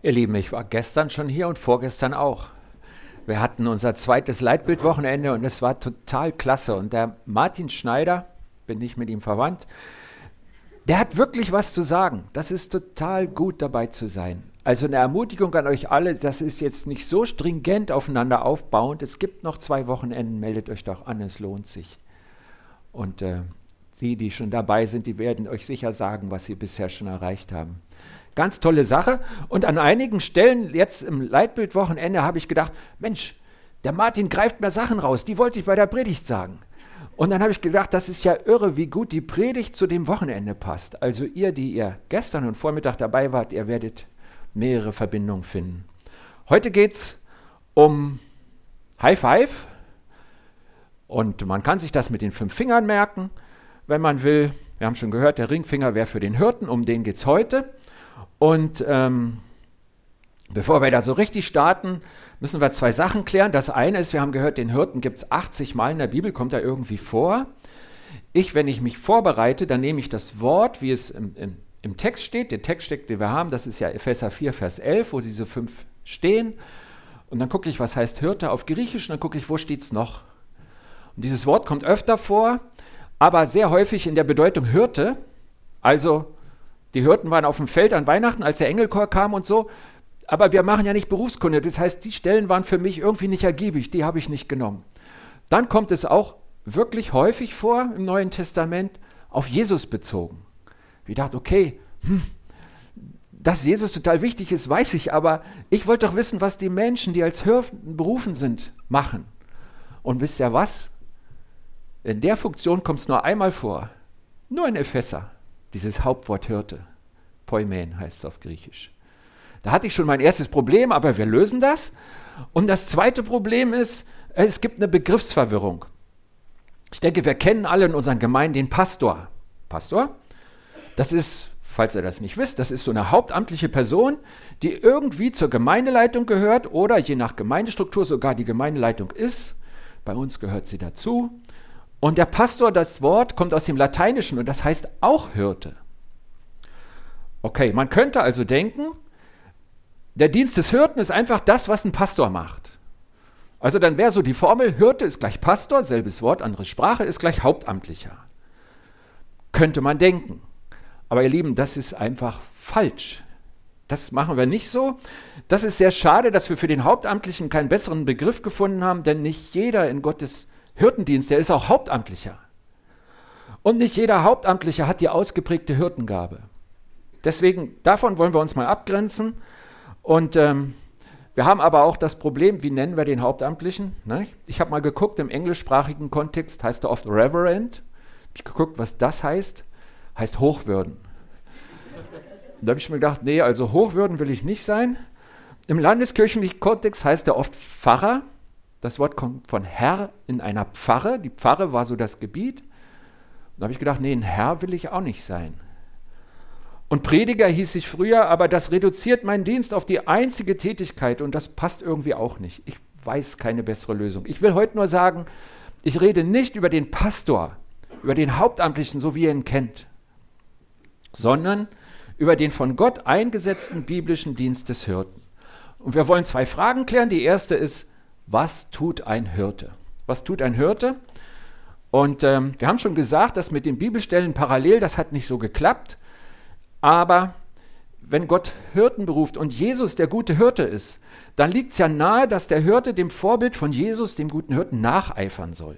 Ihr Lieben, ich war gestern schon hier und vorgestern auch. Wir hatten unser zweites Leitbildwochenende und es war total klasse. Und der Martin Schneider, bin ich mit ihm verwandt, der hat wirklich was zu sagen. Das ist total gut dabei zu sein. Also eine Ermutigung an euch alle, das ist jetzt nicht so stringent aufeinander aufbauend. Es gibt noch zwei Wochenenden, meldet euch doch an, es lohnt sich. Und äh, die, die schon dabei sind, die werden euch sicher sagen, was sie bisher schon erreicht haben. Ganz tolle Sache. Und an einigen Stellen, jetzt im Leitbildwochenende, habe ich gedacht, Mensch, der Martin greift mir Sachen raus, die wollte ich bei der Predigt sagen. Und dann habe ich gedacht, das ist ja irre, wie gut die Predigt zu dem Wochenende passt. Also ihr, die ihr gestern und Vormittag dabei wart, ihr werdet mehrere Verbindungen finden. Heute geht es um High Five. Und man kann sich das mit den fünf Fingern merken, wenn man will. Wir haben schon gehört, der Ringfinger wäre für den Hirten, um den geht es heute. Und ähm, bevor wir da so richtig starten, müssen wir zwei Sachen klären. Das eine ist, wir haben gehört, den Hirten gibt es 80 Mal in der Bibel, kommt er irgendwie vor. Ich, wenn ich mich vorbereite, dann nehme ich das Wort, wie es im, im, im Text steht, den Text steckt, den wir haben, das ist ja Epheser 4, Vers 11, wo diese fünf stehen. Und dann gucke ich, was heißt Hirte auf Griechisch, und dann gucke ich, wo steht es noch. Und dieses Wort kommt öfter vor, aber sehr häufig in der Bedeutung Hirte, also die Hirten waren auf dem Feld an Weihnachten, als der Engelchor kam und so. Aber wir machen ja nicht Berufskunde. Das heißt, die Stellen waren für mich irgendwie nicht ergiebig. Die habe ich nicht genommen. Dann kommt es auch wirklich häufig vor im Neuen Testament auf Jesus bezogen. Ich dachte, okay, hm, dass Jesus total wichtig ist, weiß ich, aber ich wollte doch wissen, was die Menschen, die als Hirten berufen sind, machen. Und wisst ihr was? In der Funktion kommt es nur einmal vor. Nur in Epheser dieses Hauptwort Hirte. Poimen heißt es auf Griechisch. Da hatte ich schon mein erstes Problem, aber wir lösen das. Und das zweite Problem ist, es gibt eine Begriffsverwirrung. Ich denke, wir kennen alle in unseren Gemeinden den Pastor. Pastor? Das ist, falls ihr das nicht wisst, das ist so eine hauptamtliche Person, die irgendwie zur Gemeindeleitung gehört oder je nach Gemeindestruktur sogar die Gemeindeleitung ist. Bei uns gehört sie dazu. Und der Pastor, das Wort kommt aus dem Lateinischen und das heißt auch Hirte. Okay, man könnte also denken, der Dienst des Hirten ist einfach das, was ein Pastor macht. Also dann wäre so die Formel, Hirte ist gleich Pastor, selbes Wort, andere Sprache, ist gleich Hauptamtlicher. Könnte man denken. Aber ihr Lieben, das ist einfach falsch. Das machen wir nicht so. Das ist sehr schade, dass wir für den Hauptamtlichen keinen besseren Begriff gefunden haben, denn nicht jeder in Gottes Hirtendienst, der ist auch Hauptamtlicher. Und nicht jeder Hauptamtliche hat die ausgeprägte Hirtengabe. Deswegen, davon wollen wir uns mal abgrenzen. Und ähm, wir haben aber auch das Problem, wie nennen wir den Hauptamtlichen? Ne? Ich habe mal geguckt, im englischsprachigen Kontext heißt er oft Reverend. Ich geguckt, was das heißt. Heißt Hochwürden. da habe ich mir gedacht, nee, also Hochwürden will ich nicht sein. Im landeskirchlichen Kontext heißt er oft Pfarrer. Das Wort kommt von Herr in einer Pfarre. Die Pfarre war so das Gebiet. Da habe ich gedacht, nee, ein Herr will ich auch nicht sein. Und Prediger hieß ich früher, aber das reduziert meinen Dienst auf die einzige Tätigkeit und das passt irgendwie auch nicht. Ich weiß keine bessere Lösung. Ich will heute nur sagen, ich rede nicht über den Pastor, über den Hauptamtlichen, so wie ihr ihn kennt, sondern über den von Gott eingesetzten biblischen Dienst des Hirten. Und wir wollen zwei Fragen klären. Die erste ist, was tut ein Hirte? Was tut ein Hirte? Und ähm, wir haben schon gesagt, dass mit den Bibelstellen parallel, das hat nicht so geklappt. Aber wenn Gott Hirten beruft und Jesus der gute Hirte ist, dann liegt es ja nahe, dass der Hirte dem Vorbild von Jesus, dem guten Hirten, nacheifern soll.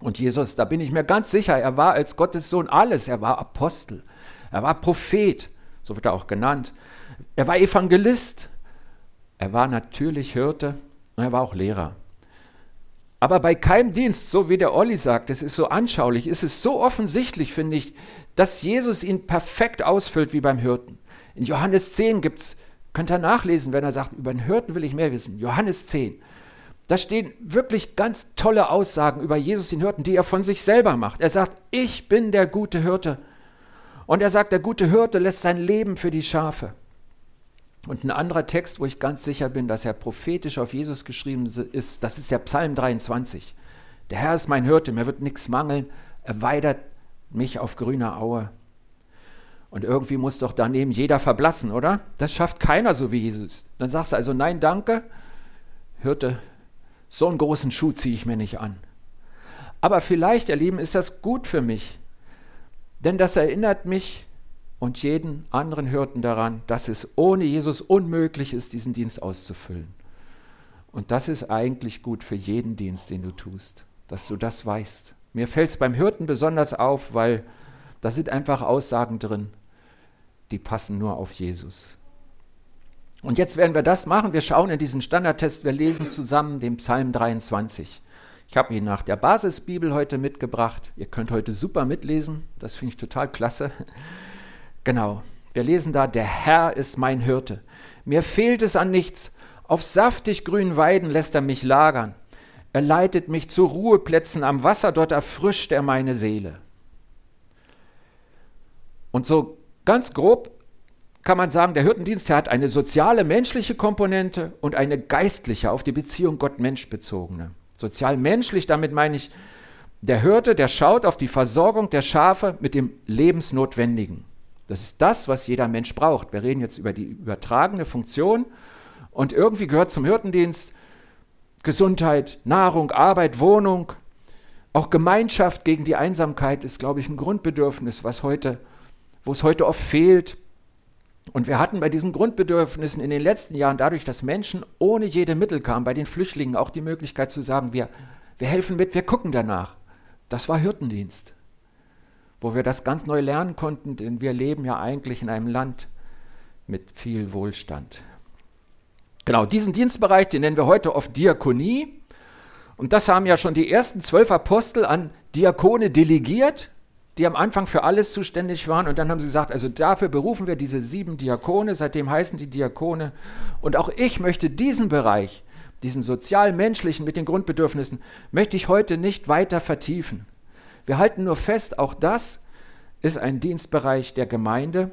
Und Jesus, da bin ich mir ganz sicher, er war als Gottes Sohn alles. Er war Apostel, er war Prophet, so wird er auch genannt. Er war Evangelist, er war natürlich Hirte er war auch Lehrer. Aber bei keinem Dienst, so wie der Olli sagt, es ist so anschaulich, ist es so offensichtlich, finde ich, dass Jesus ihn perfekt ausfüllt wie beim Hirten. In Johannes 10 gibt es, könnt ihr nachlesen, wenn er sagt, über den Hirten will ich mehr wissen. Johannes 10. Da stehen wirklich ganz tolle Aussagen über Jesus den Hirten, die er von sich selber macht. Er sagt, ich bin der gute Hirte. Und er sagt, der gute Hirte lässt sein Leben für die Schafe. Und ein anderer Text, wo ich ganz sicher bin, dass er prophetisch auf Jesus geschrieben ist, das ist der Psalm 23. Der Herr ist mein Hirte, mir wird nichts mangeln, er weidert mich auf grüner Aue. Und irgendwie muss doch daneben jeder verblassen, oder? Das schafft keiner so wie Jesus. Dann sagst du also, nein, danke, Hirte, so einen großen Schuh ziehe ich mir nicht an. Aber vielleicht, ihr Lieben, ist das gut für mich, denn das erinnert mich und jeden anderen Hirten daran, dass es ohne Jesus unmöglich ist, diesen Dienst auszufüllen. Und das ist eigentlich gut für jeden Dienst, den du tust, dass du das weißt. Mir fällt es beim Hirten besonders auf, weil da sind einfach Aussagen drin, die passen nur auf Jesus. Und jetzt werden wir das machen. Wir schauen in diesen Standardtest, wir lesen zusammen den Psalm 23. Ich habe ihn nach der Basisbibel heute mitgebracht. Ihr könnt heute super mitlesen. Das finde ich total klasse. Genau. Wir lesen da, der Herr ist mein Hirte. Mir fehlt es an nichts. Auf saftig grünen Weiden lässt er mich lagern. Er leitet mich zu Ruheplätzen am Wasser, dort erfrischt er meine Seele. Und so ganz grob kann man sagen, der Hirtendienst der hat eine soziale, menschliche Komponente und eine geistliche, auf die Beziehung Gott-Mensch bezogene. Sozial-menschlich, damit meine ich, der Hirte, der schaut auf die Versorgung der Schafe mit dem Lebensnotwendigen. Das ist das, was jeder Mensch braucht. Wir reden jetzt über die übertragene Funktion und irgendwie gehört zum Hirtendienst Gesundheit, Nahrung, Arbeit, Wohnung, auch Gemeinschaft gegen die Einsamkeit ist, glaube ich, ein Grundbedürfnis, was heute, wo es heute oft fehlt. Und wir hatten bei diesen Grundbedürfnissen in den letzten Jahren dadurch, dass Menschen ohne jede Mittel kamen, bei den Flüchtlingen auch die Möglichkeit zu sagen, wir, wir helfen mit, wir gucken danach. Das war Hirtendienst, wo wir das ganz neu lernen konnten, denn wir leben ja eigentlich in einem Land mit viel Wohlstand. Genau, diesen Dienstbereich, den nennen wir heute oft Diakonie. Und das haben ja schon die ersten zwölf Apostel an Diakone delegiert die am Anfang für alles zuständig waren. Und dann haben sie gesagt, also dafür berufen wir diese sieben Diakone, seitdem heißen die Diakone. Und auch ich möchte diesen Bereich, diesen sozial-menschlichen mit den Grundbedürfnissen, möchte ich heute nicht weiter vertiefen. Wir halten nur fest, auch das ist ein Dienstbereich der Gemeinde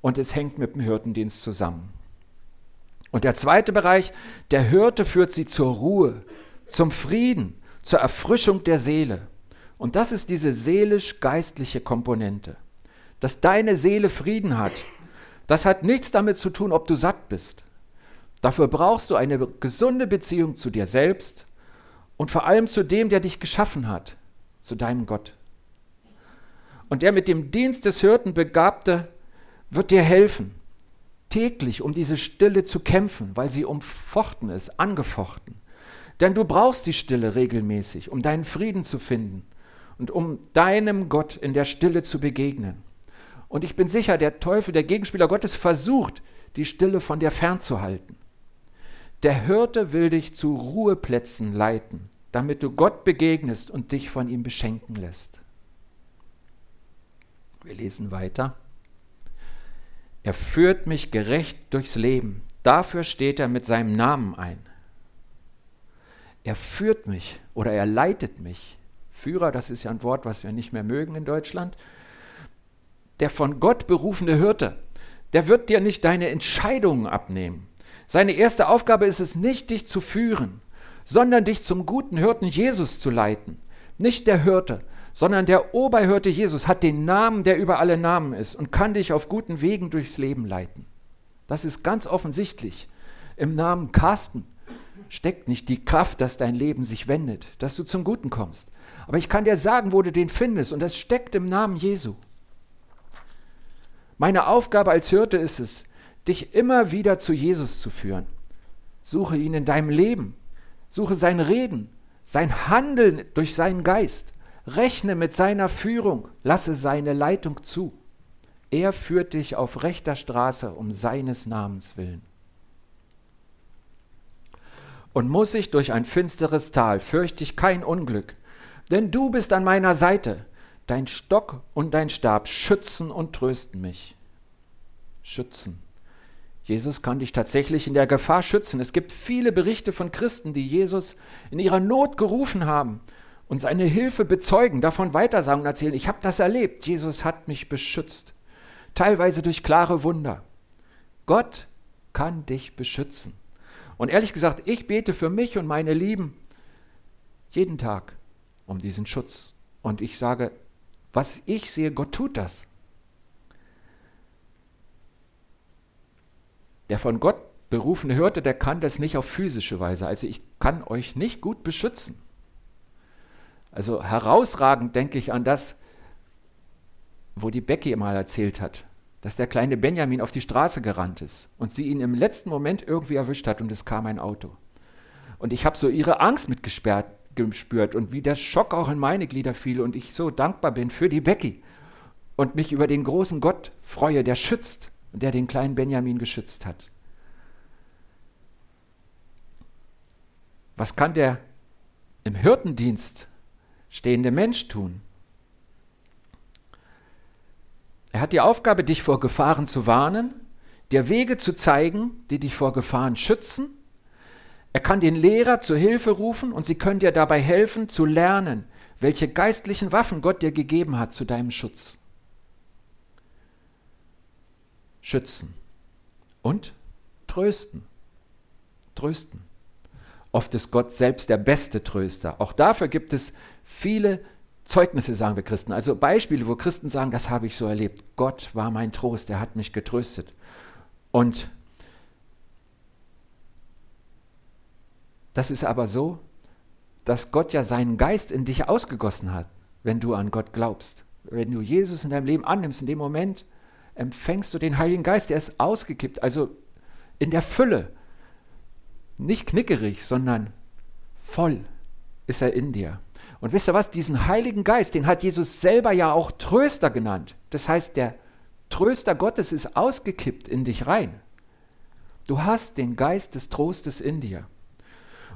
und es hängt mit dem Hirtendienst zusammen. Und der zweite Bereich, der Hirte führt sie zur Ruhe, zum Frieden, zur Erfrischung der Seele. Und das ist diese seelisch-geistliche Komponente. Dass deine Seele Frieden hat, das hat nichts damit zu tun, ob du satt bist. Dafür brauchst du eine gesunde Beziehung zu dir selbst und vor allem zu dem, der dich geschaffen hat, zu deinem Gott. Und der mit dem Dienst des Hirten Begabte wird dir helfen, täglich um diese Stille zu kämpfen, weil sie umfochten ist, angefochten. Denn du brauchst die Stille regelmäßig, um deinen Frieden zu finden und um deinem Gott in der Stille zu begegnen. Und ich bin sicher, der Teufel, der Gegenspieler Gottes, versucht, die Stille von dir fernzuhalten. Der Hirte will dich zu Ruheplätzen leiten, damit du Gott begegnest und dich von ihm beschenken lässt. Wir lesen weiter. Er führt mich gerecht durchs Leben. Dafür steht er mit seinem Namen ein. Er führt mich oder er leitet mich. Führer, das ist ja ein Wort, was wir nicht mehr mögen in Deutschland, der von Gott berufene Hirte, der wird dir nicht deine Entscheidungen abnehmen. Seine erste Aufgabe ist es nicht, dich zu führen, sondern dich zum guten Hirten Jesus zu leiten. Nicht der Hirte, sondern der Oberhirte Jesus hat den Namen, der über alle Namen ist und kann dich auf guten Wegen durchs Leben leiten. Das ist ganz offensichtlich. Im Namen Carsten steckt nicht die Kraft, dass dein Leben sich wendet, dass du zum Guten kommst. Aber ich kann dir sagen, wo du den findest, und das steckt im Namen Jesu. Meine Aufgabe als Hirte ist es, dich immer wieder zu Jesus zu führen. Suche ihn in deinem Leben. Suche sein Reden, sein Handeln durch seinen Geist. Rechne mit seiner Führung. Lasse seine Leitung zu. Er führt dich auf rechter Straße um seines Namens willen. Und muss ich durch ein finsteres Tal, fürchte ich kein Unglück, denn du bist an meiner Seite. Dein Stock und dein Stab schützen und trösten mich. Schützen. Jesus kann dich tatsächlich in der Gefahr schützen. Es gibt viele Berichte von Christen, die Jesus in ihrer Not gerufen haben und seine Hilfe bezeugen, davon weitersagen und erzählen, ich habe das erlebt, Jesus hat mich beschützt, teilweise durch klare Wunder. Gott kann dich beschützen. Und ehrlich gesagt, ich bete für mich und meine Lieben jeden Tag um diesen Schutz. Und ich sage, was ich sehe, Gott tut das. Der von Gott berufene Hirte, der kann das nicht auf physische Weise. Also ich kann euch nicht gut beschützen. Also herausragend denke ich an das, wo die Becky mal erzählt hat, dass der kleine Benjamin auf die Straße gerannt ist und sie ihn im letzten Moment irgendwie erwischt hat und es kam ein Auto. Und ich habe so ihre Angst mitgespürt und wie der Schock auch in meine Glieder fiel und ich so dankbar bin für die Becky und mich über den großen Gott freue, der schützt und der den kleinen Benjamin geschützt hat. Was kann der im Hirtendienst stehende Mensch tun? Er hat die Aufgabe, dich vor Gefahren zu warnen, dir Wege zu zeigen, die dich vor Gefahren schützen. Er kann den Lehrer zur Hilfe rufen und sie können dir dabei helfen zu lernen, welche geistlichen Waffen Gott dir gegeben hat zu deinem Schutz. Schützen und trösten. Trösten. Oft ist Gott selbst der beste Tröster. Auch dafür gibt es viele Zeugnisse sagen wir Christen, also Beispiele, wo Christen sagen, das habe ich so erlebt. Gott war mein Trost, er hat mich getröstet. Und das ist aber so, dass Gott ja seinen Geist in dich ausgegossen hat, wenn du an Gott glaubst. Wenn du Jesus in deinem Leben annimmst, in dem Moment empfängst du den Heiligen Geist, der ist ausgekippt, also in der Fülle. Nicht knickerig, sondern voll ist er in dir. Und wisst ihr was? Diesen Heiligen Geist, den hat Jesus selber ja auch Tröster genannt. Das heißt, der Tröster Gottes ist ausgekippt in dich rein. Du hast den Geist des Trostes in dir.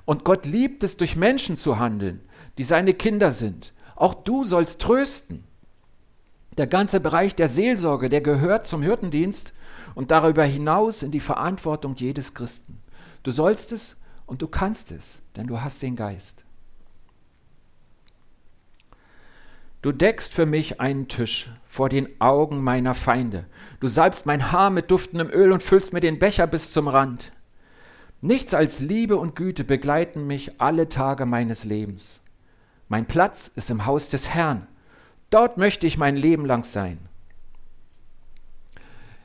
Und Gott liebt es, durch Menschen zu handeln, die seine Kinder sind. Auch du sollst trösten. Der ganze Bereich der Seelsorge, der gehört zum Hirtendienst und darüber hinaus in die Verantwortung jedes Christen. Du sollst es und du kannst es, denn du hast den Geist. Du deckst für mich einen Tisch vor den Augen meiner Feinde. Du salbst mein Haar mit duftendem Öl und füllst mir den Becher bis zum Rand. Nichts als Liebe und Güte begleiten mich alle Tage meines Lebens. Mein Platz ist im Haus des Herrn. Dort möchte ich mein Leben lang sein.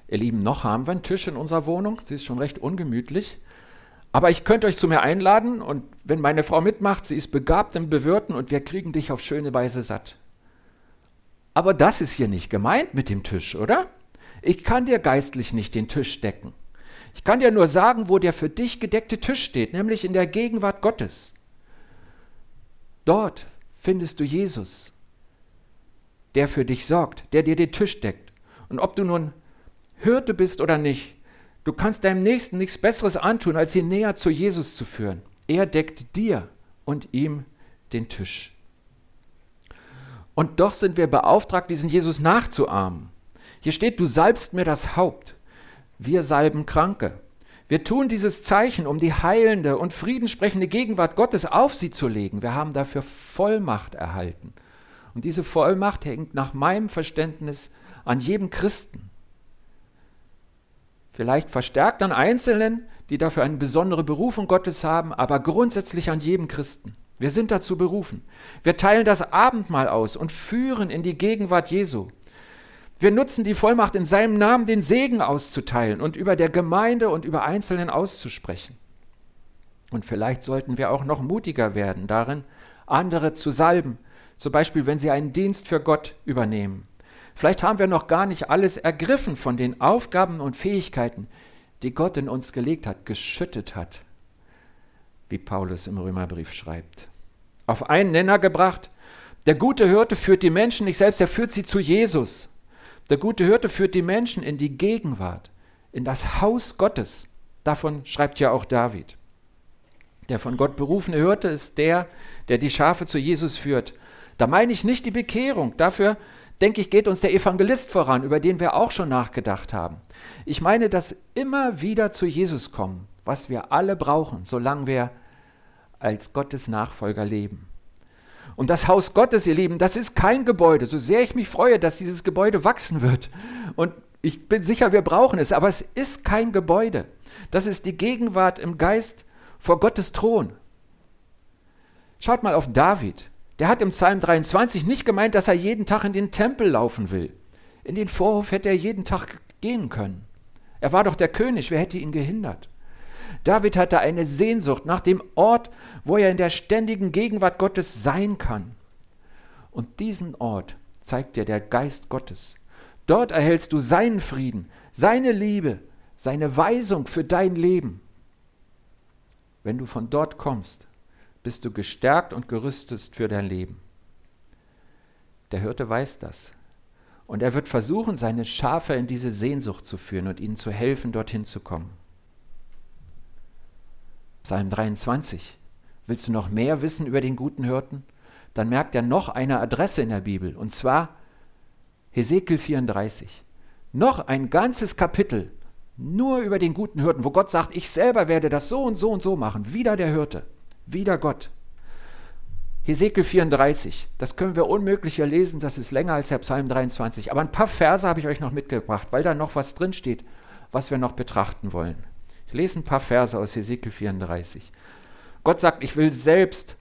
Ihr Lieben, noch haben wir einen Tisch in unserer Wohnung. Sie ist schon recht ungemütlich. Aber ich könnte euch zu mir einladen und wenn meine Frau mitmacht, sie ist begabt im Bewirten und wir kriegen dich auf schöne Weise satt. Aber das ist hier nicht gemeint mit dem Tisch, oder? Ich kann dir geistlich nicht den Tisch decken. Ich kann dir nur sagen, wo der für dich gedeckte Tisch steht, nämlich in der Gegenwart Gottes. Dort findest du Jesus, der für dich sorgt, der dir den Tisch deckt. Und ob du nun Hirte bist oder nicht, du kannst deinem Nächsten nichts Besseres antun, als ihn näher zu Jesus zu führen. Er deckt dir und ihm den Tisch. Und doch sind wir beauftragt, diesen Jesus nachzuahmen. Hier steht, du salbst mir das Haupt. Wir salben Kranke. Wir tun dieses Zeichen, um die heilende und friedensprechende Gegenwart Gottes auf sie zu legen. Wir haben dafür Vollmacht erhalten. Und diese Vollmacht hängt nach meinem Verständnis an jedem Christen. Vielleicht verstärkt an Einzelnen, die dafür eine besondere Berufung Gottes haben, aber grundsätzlich an jedem Christen. Wir sind dazu berufen. Wir teilen das Abendmahl aus und führen in die Gegenwart Jesu. Wir nutzen die Vollmacht, in seinem Namen den Segen auszuteilen und über der Gemeinde und über Einzelnen auszusprechen. Und vielleicht sollten wir auch noch mutiger werden darin, andere zu salben, zum Beispiel wenn sie einen Dienst für Gott übernehmen. Vielleicht haben wir noch gar nicht alles ergriffen von den Aufgaben und Fähigkeiten, die Gott in uns gelegt hat, geschüttet hat, wie Paulus im Römerbrief schreibt auf einen Nenner gebracht. Der gute Hirte führt die Menschen nicht selbst, er führt sie zu Jesus. Der gute Hirte führt die Menschen in die Gegenwart, in das Haus Gottes. Davon schreibt ja auch David. Der von Gott berufene Hirte ist der, der die Schafe zu Jesus führt. Da meine ich nicht die Bekehrung. Dafür, denke ich, geht uns der Evangelist voran, über den wir auch schon nachgedacht haben. Ich meine das immer wieder zu Jesus kommen, was wir alle brauchen, solange wir als Gottes Nachfolger leben. Und das Haus Gottes, ihr Lieben, das ist kein Gebäude, so sehr ich mich freue, dass dieses Gebäude wachsen wird. Und ich bin sicher, wir brauchen es, aber es ist kein Gebäude. Das ist die Gegenwart im Geist vor Gottes Thron. Schaut mal auf David. Der hat im Psalm 23 nicht gemeint, dass er jeden Tag in den Tempel laufen will. In den Vorhof hätte er jeden Tag gehen können. Er war doch der König, wer hätte ihn gehindert? David hatte eine Sehnsucht nach dem Ort, wo er in der ständigen Gegenwart Gottes sein kann. Und diesen Ort zeigt dir der Geist Gottes. Dort erhältst du seinen Frieden, seine Liebe, seine Weisung für dein Leben. Wenn du von dort kommst, bist du gestärkt und gerüstet für dein Leben. Der Hirte weiß das. Und er wird versuchen, seine Schafe in diese Sehnsucht zu führen und ihnen zu helfen, dorthin zu kommen. Psalm 23. Willst du noch mehr wissen über den guten Hirten? Dann merkt er noch eine Adresse in der Bibel, und zwar Hesekiel 34. Noch ein ganzes Kapitel nur über den guten Hirten, wo Gott sagt, ich selber werde das so und so und so machen. Wieder der Hirte, wieder Gott. Hesekiel 34, das können wir unmöglicher lesen, das ist länger als der Psalm 23. Aber ein paar Verse habe ich euch noch mitgebracht, weil da noch was drinsteht, was wir noch betrachten wollen. Ich lese ein paar Verse aus Hesekiel 34. Gott sagt, ich will selbst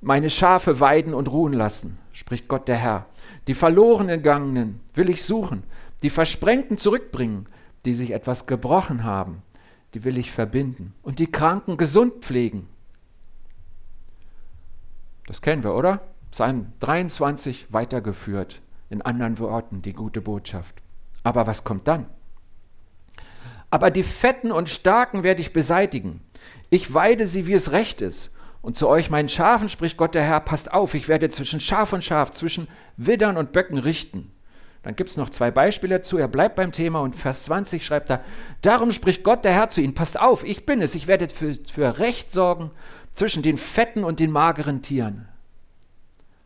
meine Schafe weiden und ruhen lassen, spricht Gott der Herr. Die verloren gegangenen will ich suchen, die Versprengten zurückbringen, die sich etwas gebrochen haben, die will ich verbinden und die Kranken gesund pflegen. Das kennen wir, oder? Psalm 23 weitergeführt, in anderen Worten die gute Botschaft. Aber was kommt dann? Aber die Fetten und Starken werde ich beseitigen. Ich weide sie, wie es recht ist. Und zu euch, meinen Schafen, spricht Gott der Herr, passt auf, ich werde zwischen Schaf und Schaf, zwischen Widdern und Böcken richten. Dann gibt es noch zwei Beispiele dazu. Er bleibt beim Thema und Vers 20 schreibt er, darum spricht Gott der Herr zu ihnen, passt auf, ich bin es, ich werde für, für Recht sorgen zwischen den fetten und den mageren Tieren.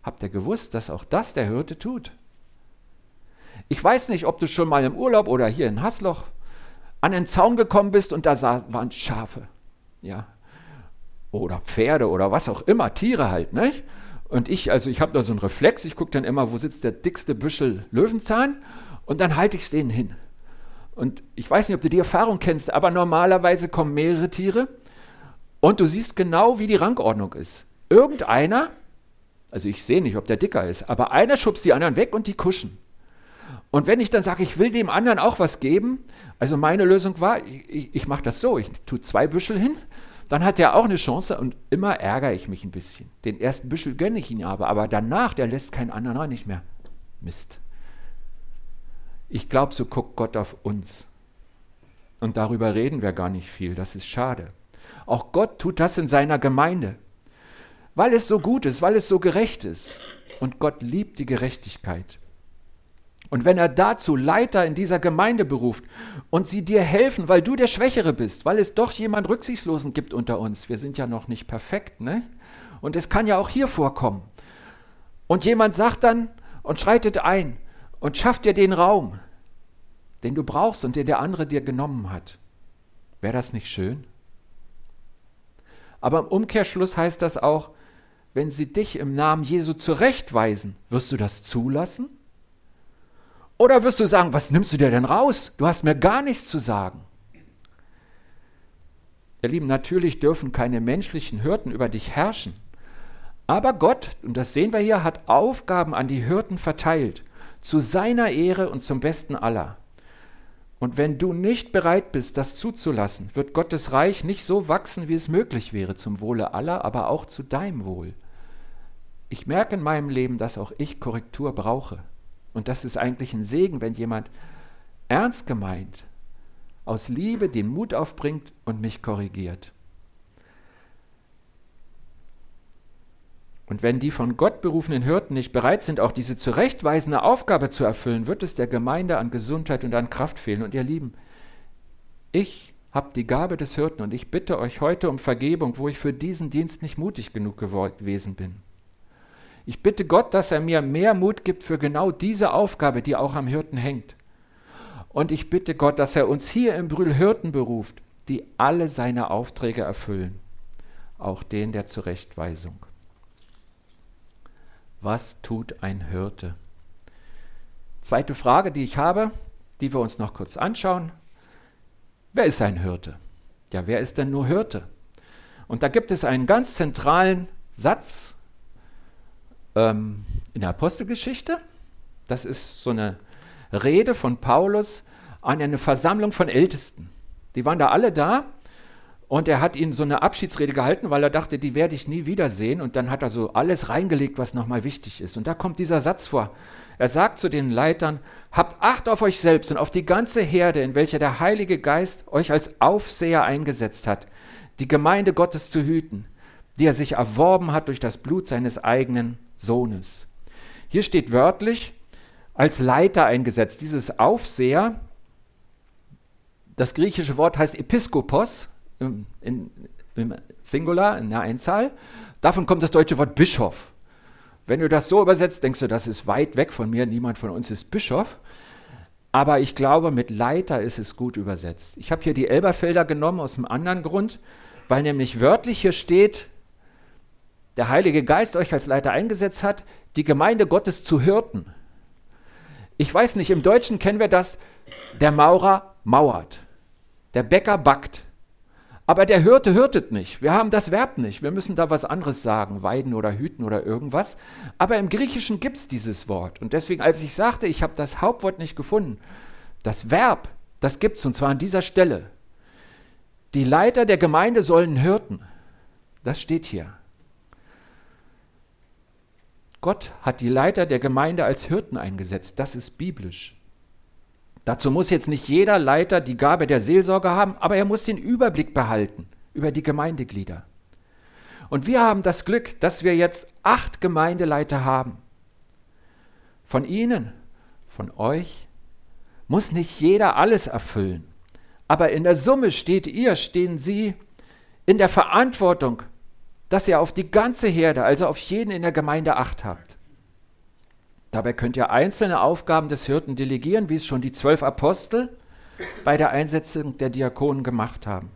Habt ihr gewusst, dass auch das der Hirte tut? Ich weiß nicht, ob du schon mal im Urlaub oder hier in Hasloch an einen Zaun gekommen bist und da waren Schafe. Ja. Oder Pferde oder was auch immer, Tiere halt, nicht? Und ich, also ich habe da so einen Reflex, ich gucke dann immer, wo sitzt der dickste Büschel Löwenzahn und dann halte ich es denen hin. Und ich weiß nicht, ob du die Erfahrung kennst, aber normalerweise kommen mehrere Tiere und du siehst genau, wie die Rangordnung ist. Irgendeiner, also ich sehe nicht, ob der dicker ist, aber einer schubst die anderen weg und die kuschen. Und wenn ich dann sage, ich will dem anderen auch was geben, also meine Lösung war, ich, ich mache das so, ich tue zwei Büschel hin, dann hat er auch eine Chance und immer ärgere ich mich ein bisschen. Den ersten Büschel gönne ich ihn aber, aber danach, der lässt keinen anderen rein, nicht mehr. Mist. Ich glaube, so guckt Gott auf uns. Und darüber reden wir gar nicht viel, das ist schade. Auch Gott tut das in seiner Gemeinde, weil es so gut ist, weil es so gerecht ist. Und Gott liebt die Gerechtigkeit. Und wenn er dazu Leiter in dieser Gemeinde beruft und sie dir helfen, weil du der Schwächere bist, weil es doch jemand Rücksichtslosen gibt unter uns, wir sind ja noch nicht perfekt, ne? Und es kann ja auch hier vorkommen. Und jemand sagt dann und schreitet ein und schafft dir den Raum, den du brauchst und den der andere dir genommen hat. Wäre das nicht schön? Aber im Umkehrschluss heißt das auch, wenn sie dich im Namen Jesu zurechtweisen, wirst du das zulassen? Oder wirst du sagen, was nimmst du dir denn raus? Du hast mir gar nichts zu sagen. Ihr Lieben, natürlich dürfen keine menschlichen Hirten über dich herrschen. Aber Gott, und das sehen wir hier, hat Aufgaben an die Hirten verteilt, zu seiner Ehre und zum Besten aller. Und wenn du nicht bereit bist, das zuzulassen, wird Gottes Reich nicht so wachsen, wie es möglich wäre, zum Wohle aller, aber auch zu deinem Wohl. Ich merke in meinem Leben, dass auch ich Korrektur brauche. Und das ist eigentlich ein Segen, wenn jemand ernst gemeint aus Liebe den Mut aufbringt und mich korrigiert. Und wenn die von Gott berufenen Hirten nicht bereit sind, auch diese zurechtweisende Aufgabe zu erfüllen, wird es der Gemeinde an Gesundheit und an Kraft fehlen. Und ihr Lieben, ich habe die Gabe des Hirten und ich bitte euch heute um Vergebung, wo ich für diesen Dienst nicht mutig genug gewesen bin. Ich bitte Gott, dass er mir mehr Mut gibt für genau diese Aufgabe, die auch am Hirten hängt. Und ich bitte Gott, dass er uns hier im Brühl Hirten beruft, die alle seine Aufträge erfüllen, auch den der Zurechtweisung. Was tut ein Hirte? Zweite Frage, die ich habe, die wir uns noch kurz anschauen. Wer ist ein Hirte? Ja, wer ist denn nur Hirte? Und da gibt es einen ganz zentralen Satz ähm, in der Apostelgeschichte. Das ist so eine Rede von Paulus an eine Versammlung von Ältesten. Die waren da alle da und er hat ihnen so eine Abschiedsrede gehalten, weil er dachte, die werde ich nie wiedersehen. Und dann hat er so alles reingelegt, was nochmal wichtig ist. Und da kommt dieser Satz vor. Er sagt zu den Leitern, habt Acht auf euch selbst und auf die ganze Herde, in welcher der Heilige Geist euch als Aufseher eingesetzt hat, die Gemeinde Gottes zu hüten, die er sich erworben hat durch das Blut seines eigenen Sohnes. Hier steht wörtlich, als Leiter eingesetzt. Dieses Aufseher, das griechische Wort heißt Episkopos im, in, im Singular, in der Einzahl. Davon kommt das deutsche Wort Bischof. Wenn du das so übersetzt, denkst du, das ist weit weg von mir, niemand von uns ist Bischof. Aber ich glaube, mit Leiter ist es gut übersetzt. Ich habe hier die Elberfelder genommen aus einem anderen Grund, weil nämlich wörtlich hier steht, der Heilige Geist euch als Leiter eingesetzt hat, die Gemeinde Gottes zu Hirten. Ich weiß nicht, im Deutschen kennen wir das, der Maurer mauert, der Bäcker backt, aber der Hirte hürtet nicht. Wir haben das Verb nicht. Wir müssen da was anderes sagen, weiden oder hüten oder irgendwas. Aber im Griechischen gibt es dieses Wort. Und deswegen, als ich sagte, ich habe das Hauptwort nicht gefunden, das Verb, das gibt es, und zwar an dieser Stelle. Die Leiter der Gemeinde sollen Hirten. Das steht hier. Gott hat die Leiter der Gemeinde als Hirten eingesetzt. Das ist biblisch. Dazu muss jetzt nicht jeder Leiter die Gabe der Seelsorge haben, aber er muss den Überblick behalten über die Gemeindeglieder. Und wir haben das Glück, dass wir jetzt acht Gemeindeleiter haben. Von Ihnen, von euch, muss nicht jeder alles erfüllen. Aber in der Summe steht ihr, stehen Sie in der Verantwortung dass ihr auf die ganze Herde, also auf jeden in der Gemeinde Acht habt. Dabei könnt ihr einzelne Aufgaben des Hirten delegieren, wie es schon die zwölf Apostel bei der Einsetzung der Diakonen gemacht haben.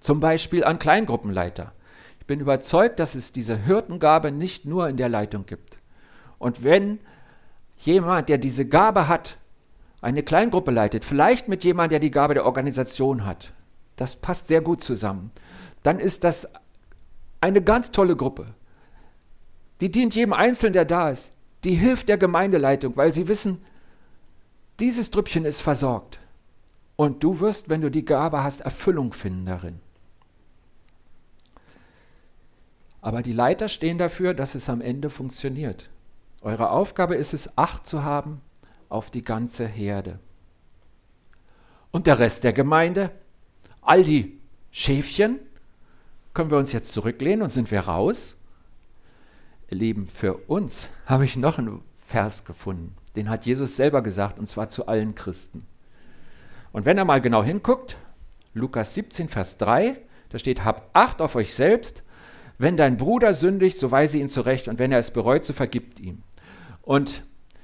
Zum Beispiel an Kleingruppenleiter. Ich bin überzeugt, dass es diese Hirtengabe nicht nur in der Leitung gibt. Und wenn jemand, der diese Gabe hat, eine Kleingruppe leitet, vielleicht mit jemandem, der die Gabe der Organisation hat, das passt sehr gut zusammen, dann ist das eine ganz tolle Gruppe. Die dient jedem Einzelnen, der da ist. Die hilft der Gemeindeleitung, weil sie wissen, dieses Trüppchen ist versorgt. Und du wirst, wenn du die Gabe hast, Erfüllung finden darin. Aber die Leiter stehen dafür, dass es am Ende funktioniert. Eure Aufgabe ist es, Acht zu haben auf die ganze Herde. Und der Rest der Gemeinde, all die Schäfchen, können wir uns jetzt zurücklehnen und sind wir raus? Ihr Lieben, für uns habe ich noch einen Vers gefunden. Den hat Jesus selber gesagt, und zwar zu allen Christen. Und wenn er mal genau hinguckt, Lukas 17, Vers 3, da steht, habt Acht auf euch selbst, wenn dein Bruder sündigt, so weise ihn zurecht, und wenn er es bereut, so vergibt ihm. Und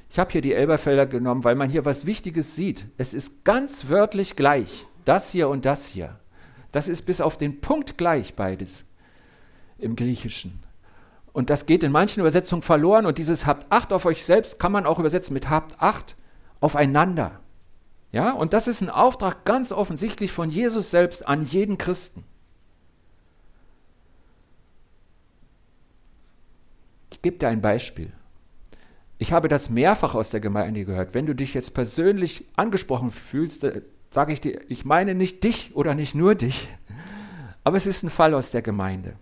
ich habe hier die Elberfelder genommen, weil man hier was Wichtiges sieht. Es ist ganz wörtlich gleich, das hier und das hier. Das ist bis auf den Punkt gleich beides im Griechischen. Und das geht in manchen Übersetzungen verloren. Und dieses habt Acht auf euch selbst kann man auch übersetzen mit habt Acht aufeinander. Ja, und das ist ein Auftrag ganz offensichtlich von Jesus selbst an jeden Christen. Ich gebe dir ein Beispiel. Ich habe das mehrfach aus der Gemeinde gehört. Wenn du dich jetzt persönlich angesprochen fühlst, sage ich dir, ich meine nicht dich oder nicht nur dich, aber es ist ein Fall aus der Gemeinde.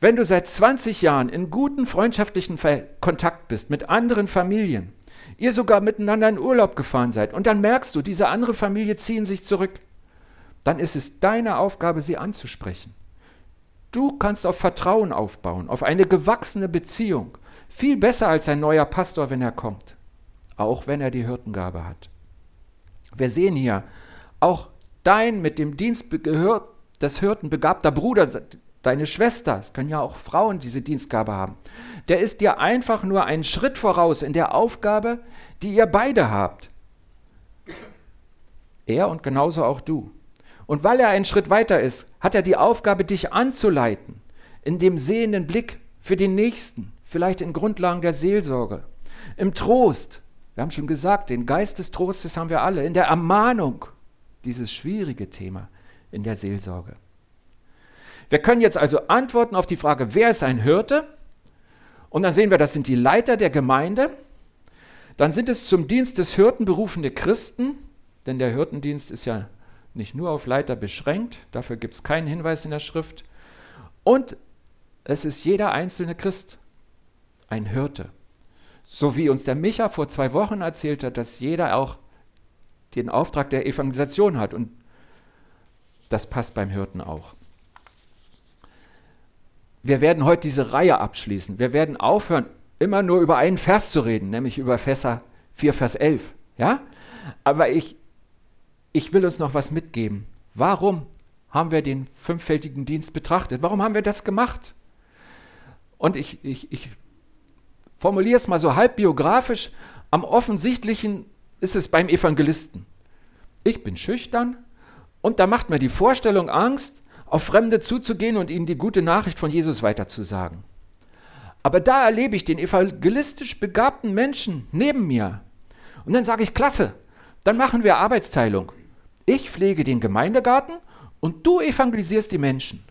Wenn du seit 20 Jahren in guten freundschaftlichen Kontakt bist mit anderen Familien, ihr sogar miteinander in Urlaub gefahren seid und dann merkst du, diese andere Familie ziehen sich zurück, dann ist es deine Aufgabe, sie anzusprechen. Du kannst auf Vertrauen aufbauen, auf eine gewachsene Beziehung, viel besser als ein neuer Pastor, wenn er kommt, auch wenn er die Hirtengabe hat. Wir sehen hier, auch dein mit dem Dienst des Hirten begabter Bruder, deine Schwester, es können ja auch Frauen diese Dienstgabe haben, der ist dir einfach nur einen Schritt voraus in der Aufgabe, die ihr beide habt. Er und genauso auch du. Und weil er einen Schritt weiter ist, hat er die Aufgabe, dich anzuleiten, in dem sehenden Blick für den Nächsten, vielleicht in Grundlagen der Seelsorge, im Trost. Wir haben schon gesagt, den Geist des Trostes haben wir alle, in der Ermahnung, dieses schwierige Thema in der Seelsorge. Wir können jetzt also antworten auf die Frage, wer ist ein Hirte? Und dann sehen wir, das sind die Leiter der Gemeinde. Dann sind es zum Dienst des Hirten berufene Christen. denn der Hirtendienst ist ja nicht nur auf Leiter beschränkt, dafür gibt es keinen Hinweis in der Schrift. Und es ist jeder einzelne Christ ein Hirte. So wie uns der Micha vor zwei Wochen erzählt hat, dass jeder auch den Auftrag der Evangelisation hat. Und das passt beim Hirten auch. Wir werden heute diese Reihe abschließen. Wir werden aufhören, immer nur über einen Vers zu reden, nämlich über Fässer 4, Vers 11. Ja? Aber ich, ich will uns noch was mitgeben. Warum haben wir den fünffältigen Dienst betrachtet? Warum haben wir das gemacht? Und ich, ich, ich formuliere es mal so halb biografisch. Am offensichtlichen ist es beim Evangelisten. Ich bin schüchtern und da macht mir die Vorstellung Angst, auf Fremde zuzugehen und ihnen die gute Nachricht von Jesus weiterzusagen. Aber da erlebe ich den evangelistisch begabten Menschen neben mir. Und dann sage ich, klasse, dann machen wir Arbeitsteilung. Ich pflege den Gemeindegarten und du evangelisierst die Menschen.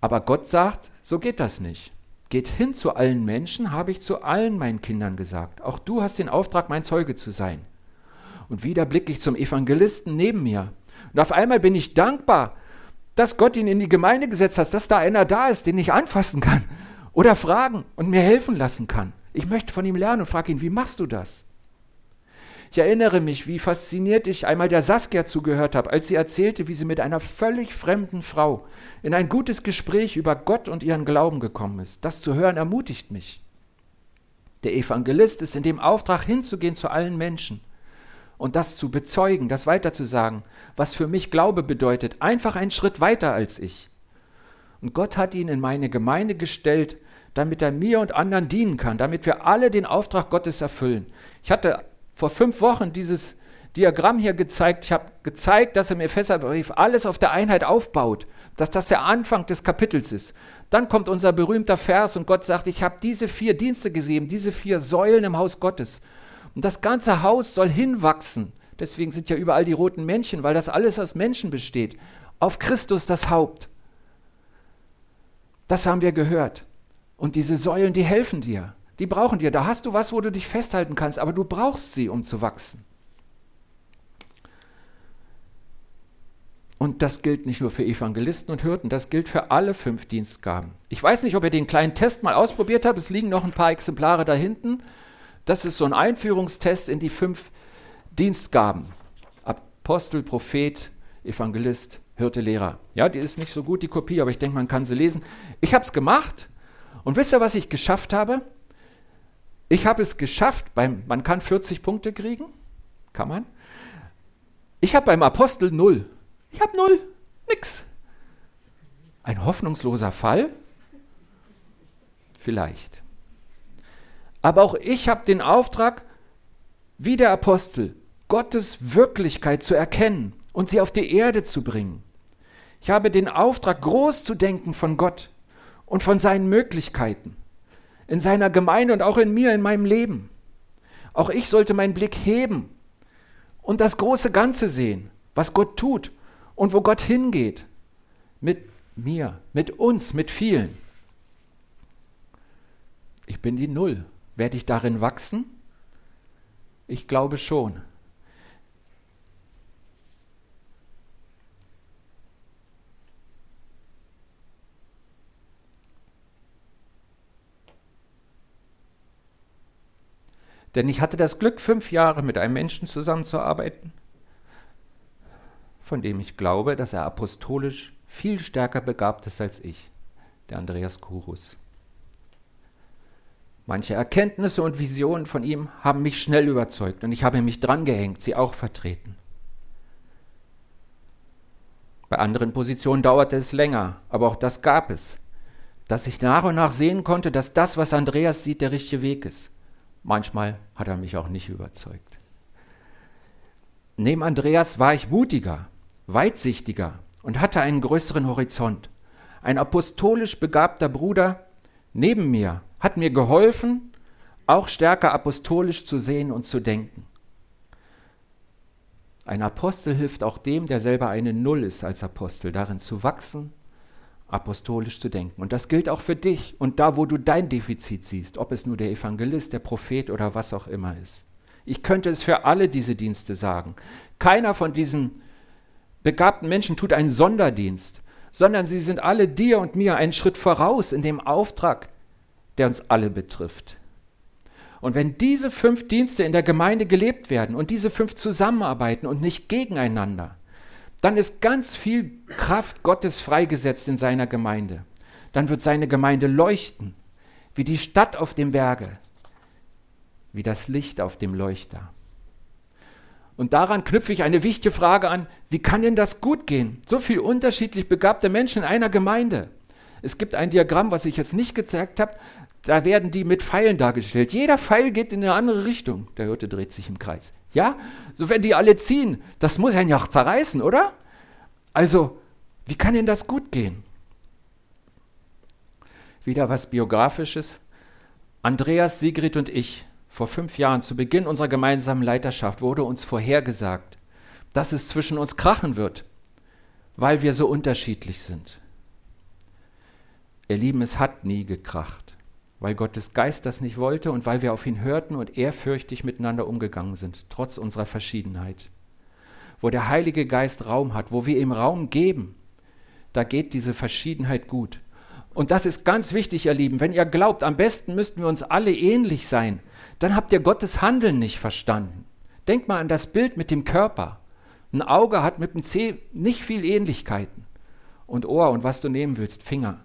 Aber Gott sagt, so geht das nicht. Geht hin zu allen Menschen, habe ich zu allen meinen Kindern gesagt. Auch du hast den Auftrag, mein Zeuge zu sein. Und wieder blicke ich zum Evangelisten neben mir. Und auf einmal bin ich dankbar, dass Gott ihn in die Gemeinde gesetzt hat, dass da einer da ist, den ich anfassen kann oder fragen und mir helfen lassen kann. Ich möchte von ihm lernen und frage ihn, wie machst du das? Ich erinnere mich, wie fasziniert ich einmal der Saskia zugehört habe, als sie erzählte, wie sie mit einer völlig fremden Frau in ein gutes Gespräch über Gott und ihren Glauben gekommen ist. Das zu hören ermutigt mich. Der Evangelist ist in dem Auftrag hinzugehen zu allen Menschen und das zu bezeugen, das weiterzusagen, was für mich Glaube bedeutet, einfach einen Schritt weiter als ich. Und Gott hat ihn in meine Gemeinde gestellt, damit er mir und anderen dienen kann, damit wir alle den Auftrag Gottes erfüllen. Ich hatte vor fünf Wochen dieses Diagramm hier gezeigt. Ich habe gezeigt, dass im Epheserbrief alles auf der Einheit aufbaut, dass das der Anfang des Kapitels ist. Dann kommt unser berühmter Vers und Gott sagt, ich habe diese vier Dienste gesehen, diese vier Säulen im Haus Gottes. Und das ganze Haus soll hinwachsen. Deswegen sind ja überall die roten Männchen, weil das alles aus Menschen besteht. Auf Christus das Haupt. Das haben wir gehört. Und diese Säulen, die helfen dir. Die brauchen dir. Da hast du was, wo du dich festhalten kannst, aber du brauchst sie, um zu wachsen. Und das gilt nicht nur für Evangelisten und Hirten, das gilt für alle fünf Dienstgaben. Ich weiß nicht, ob ihr den kleinen Test mal ausprobiert habt. Es liegen noch ein paar Exemplare da hinten. Das ist so ein Einführungstest in die fünf Dienstgaben. Apostel, Prophet, Evangelist, Hirte, Lehrer. Ja, die ist nicht so gut, die Kopie, aber ich denke, man kann sie lesen. Ich habe es gemacht und wisst ihr, was ich geschafft habe? Ich habe es geschafft, beim, man kann 40 Punkte kriegen, kann man. Ich habe beim Apostel null. Ich habe null, nix. Ein hoffnungsloser Fall? Vielleicht. Aber auch ich habe den Auftrag, wie der Apostel, Gottes Wirklichkeit zu erkennen und sie auf die Erde zu bringen. Ich habe den Auftrag, groß zu denken von Gott und von seinen Möglichkeiten in seiner Gemeinde und auch in mir, in meinem Leben. Auch ich sollte meinen Blick heben und das große Ganze sehen, was Gott tut und wo Gott hingeht. Mit mir, mit uns, mit vielen. Ich bin die Null. Werde ich darin wachsen? Ich glaube schon. Denn ich hatte das Glück, fünf Jahre mit einem Menschen zusammenzuarbeiten, von dem ich glaube, dass er apostolisch viel stärker begabt ist als ich, der Andreas Kurus. Manche Erkenntnisse und Visionen von ihm haben mich schnell überzeugt und ich habe mich drangehängt, sie auch vertreten. Bei anderen Positionen dauerte es länger, aber auch das gab es, dass ich nach und nach sehen konnte, dass das, was Andreas sieht, der richtige Weg ist. Manchmal hat er mich auch nicht überzeugt. Neben Andreas war ich mutiger, weitsichtiger und hatte einen größeren Horizont. Ein apostolisch begabter Bruder neben mir hat mir geholfen, auch stärker apostolisch zu sehen und zu denken. Ein Apostel hilft auch dem, der selber eine Null ist als Apostel, darin zu wachsen apostolisch zu denken. Und das gilt auch für dich und da, wo du dein Defizit siehst, ob es nur der Evangelist, der Prophet oder was auch immer ist. Ich könnte es für alle diese Dienste sagen. Keiner von diesen begabten Menschen tut einen Sonderdienst, sondern sie sind alle dir und mir einen Schritt voraus in dem Auftrag, der uns alle betrifft. Und wenn diese fünf Dienste in der Gemeinde gelebt werden und diese fünf zusammenarbeiten und nicht gegeneinander, dann ist ganz viel Kraft Gottes freigesetzt in seiner Gemeinde. Dann wird seine Gemeinde leuchten, wie die Stadt auf dem Berge, wie das Licht auf dem Leuchter. Und daran knüpfe ich eine wichtige Frage an, wie kann denn das gut gehen? So viele unterschiedlich begabte Menschen in einer Gemeinde. Es gibt ein Diagramm, was ich jetzt nicht gezeigt habe, da werden die mit Pfeilen dargestellt. Jeder Pfeil geht in eine andere Richtung. Der Hirte dreht sich im Kreis. Ja? So wenn die alle ziehen, das muss ja auch zerreißen, oder? Also, wie kann denn das gut gehen? Wieder was Biografisches. Andreas, Sigrid und ich, vor fünf Jahren, zu Beginn unserer gemeinsamen Leiterschaft, wurde uns vorhergesagt, dass es zwischen uns krachen wird, weil wir so unterschiedlich sind. Ihr Lieben, es hat nie gekracht weil Gottes Geist das nicht wollte und weil wir auf ihn hörten und ehrfürchtig miteinander umgegangen sind, trotz unserer Verschiedenheit. Wo der Heilige Geist Raum hat, wo wir ihm Raum geben, da geht diese Verschiedenheit gut. Und das ist ganz wichtig, ihr Lieben. Wenn ihr glaubt, am besten müssten wir uns alle ähnlich sein, dann habt ihr Gottes Handeln nicht verstanden. Denkt mal an das Bild mit dem Körper. Ein Auge hat mit dem Zeh nicht viel Ähnlichkeiten. Und Ohr und was du nehmen willst, Finger.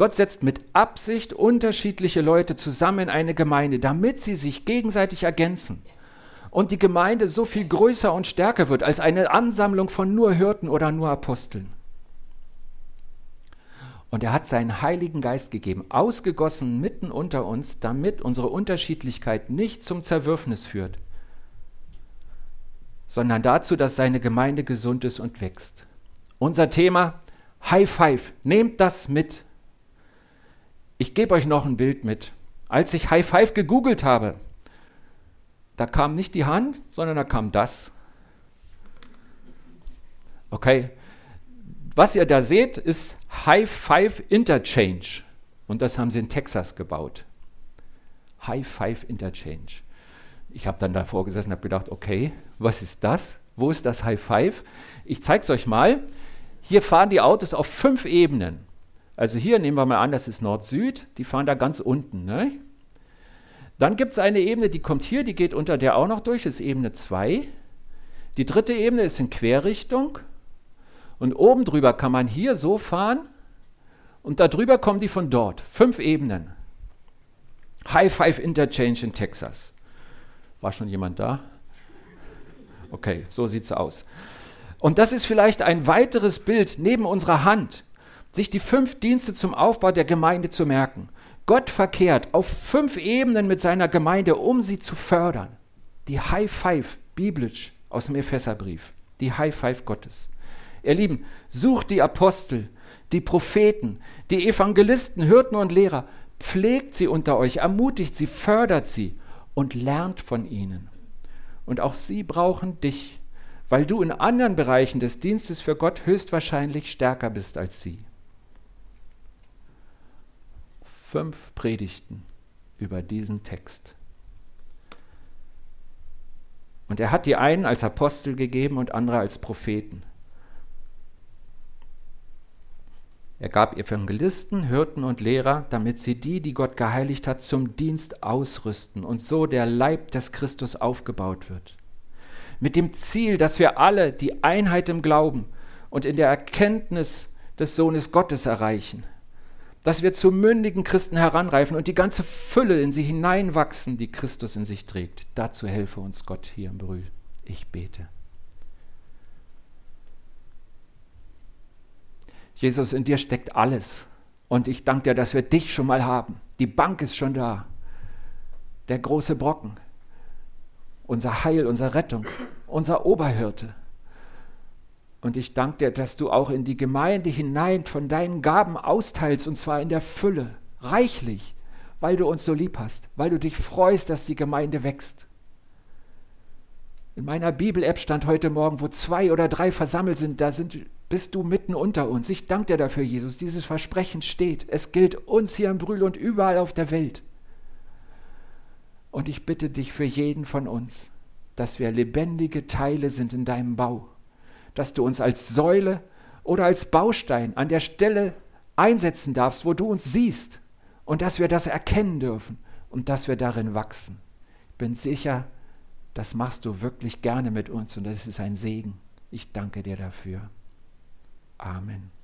Gott setzt mit Absicht unterschiedliche Leute zusammen in eine Gemeinde, damit sie sich gegenseitig ergänzen und die Gemeinde so viel größer und stärker wird als eine Ansammlung von nur Hirten oder nur Aposteln. Und er hat seinen Heiligen Geist gegeben, ausgegossen mitten unter uns, damit unsere Unterschiedlichkeit nicht zum Zerwürfnis führt, sondern dazu, dass seine Gemeinde gesund ist und wächst. Unser Thema, High Five, nehmt das mit. Ich gebe euch noch ein Bild mit. Als ich High Five gegoogelt habe, da kam nicht die Hand, sondern da kam das. Okay, was ihr da seht, ist High Five Interchange. Und das haben sie in Texas gebaut. High Five Interchange. Ich habe dann davor gesessen und habe gedacht, okay, was ist das? Wo ist das High Five? Ich zeige es euch mal. Hier fahren die Autos auf fünf Ebenen. Also hier nehmen wir mal an, das ist Nord-Süd, die fahren da ganz unten. Ne? Dann gibt es eine Ebene, die kommt hier, die geht unter der auch noch durch, ist Ebene 2. Die dritte Ebene ist in Querrichtung. Und oben drüber kann man hier so fahren und darüber kommen die von dort. Fünf Ebenen. High Five Interchange in Texas. War schon jemand da? Okay, so sieht es aus. Und das ist vielleicht ein weiteres Bild neben unserer Hand sich die fünf Dienste zum Aufbau der Gemeinde zu merken. Gott verkehrt auf fünf Ebenen mit seiner Gemeinde, um sie zu fördern. Die High Five, biblisch aus dem Epheserbrief. Die High Five Gottes. Ihr Lieben, sucht die Apostel, die Propheten, die Evangelisten, Hirten und Lehrer. Pflegt sie unter euch, ermutigt sie, fördert sie und lernt von ihnen. Und auch sie brauchen dich, weil du in anderen Bereichen des Dienstes für Gott höchstwahrscheinlich stärker bist als sie fünf Predigten über diesen Text. Und er hat die einen als Apostel gegeben und andere als Propheten. Er gab Evangelisten, Hirten und Lehrer, damit sie die, die Gott geheiligt hat, zum Dienst ausrüsten und so der Leib des Christus aufgebaut wird. Mit dem Ziel, dass wir alle die Einheit im Glauben und in der Erkenntnis des Sohnes Gottes erreichen dass wir zu mündigen Christen heranreifen und die ganze Fülle in sie hineinwachsen, die Christus in sich trägt. Dazu helfe uns Gott hier im Brühl. Ich bete. Jesus, in dir steckt alles. Und ich danke dir, dass wir dich schon mal haben. Die Bank ist schon da. Der große Brocken. Unser Heil, unsere Rettung, unser Oberhirte. Und ich danke dir, dass du auch in die Gemeinde hinein von deinen Gaben austeilst, und zwar in der Fülle, reichlich, weil du uns so lieb hast, weil du dich freust, dass die Gemeinde wächst. In meiner Bibel-App stand heute Morgen, wo zwei oder drei versammelt sind, da sind, bist du mitten unter uns. Ich danke dir dafür, Jesus. Dieses Versprechen steht. Es gilt uns hier in Brühl und überall auf der Welt. Und ich bitte dich für jeden von uns, dass wir lebendige Teile sind in deinem Bau, dass du uns als Säule oder als Baustein an der Stelle einsetzen darfst, wo du uns siehst und dass wir das erkennen dürfen und dass wir darin wachsen. Ich bin sicher, das machst du wirklich gerne mit uns und das ist ein Segen. Ich danke dir dafür. Amen.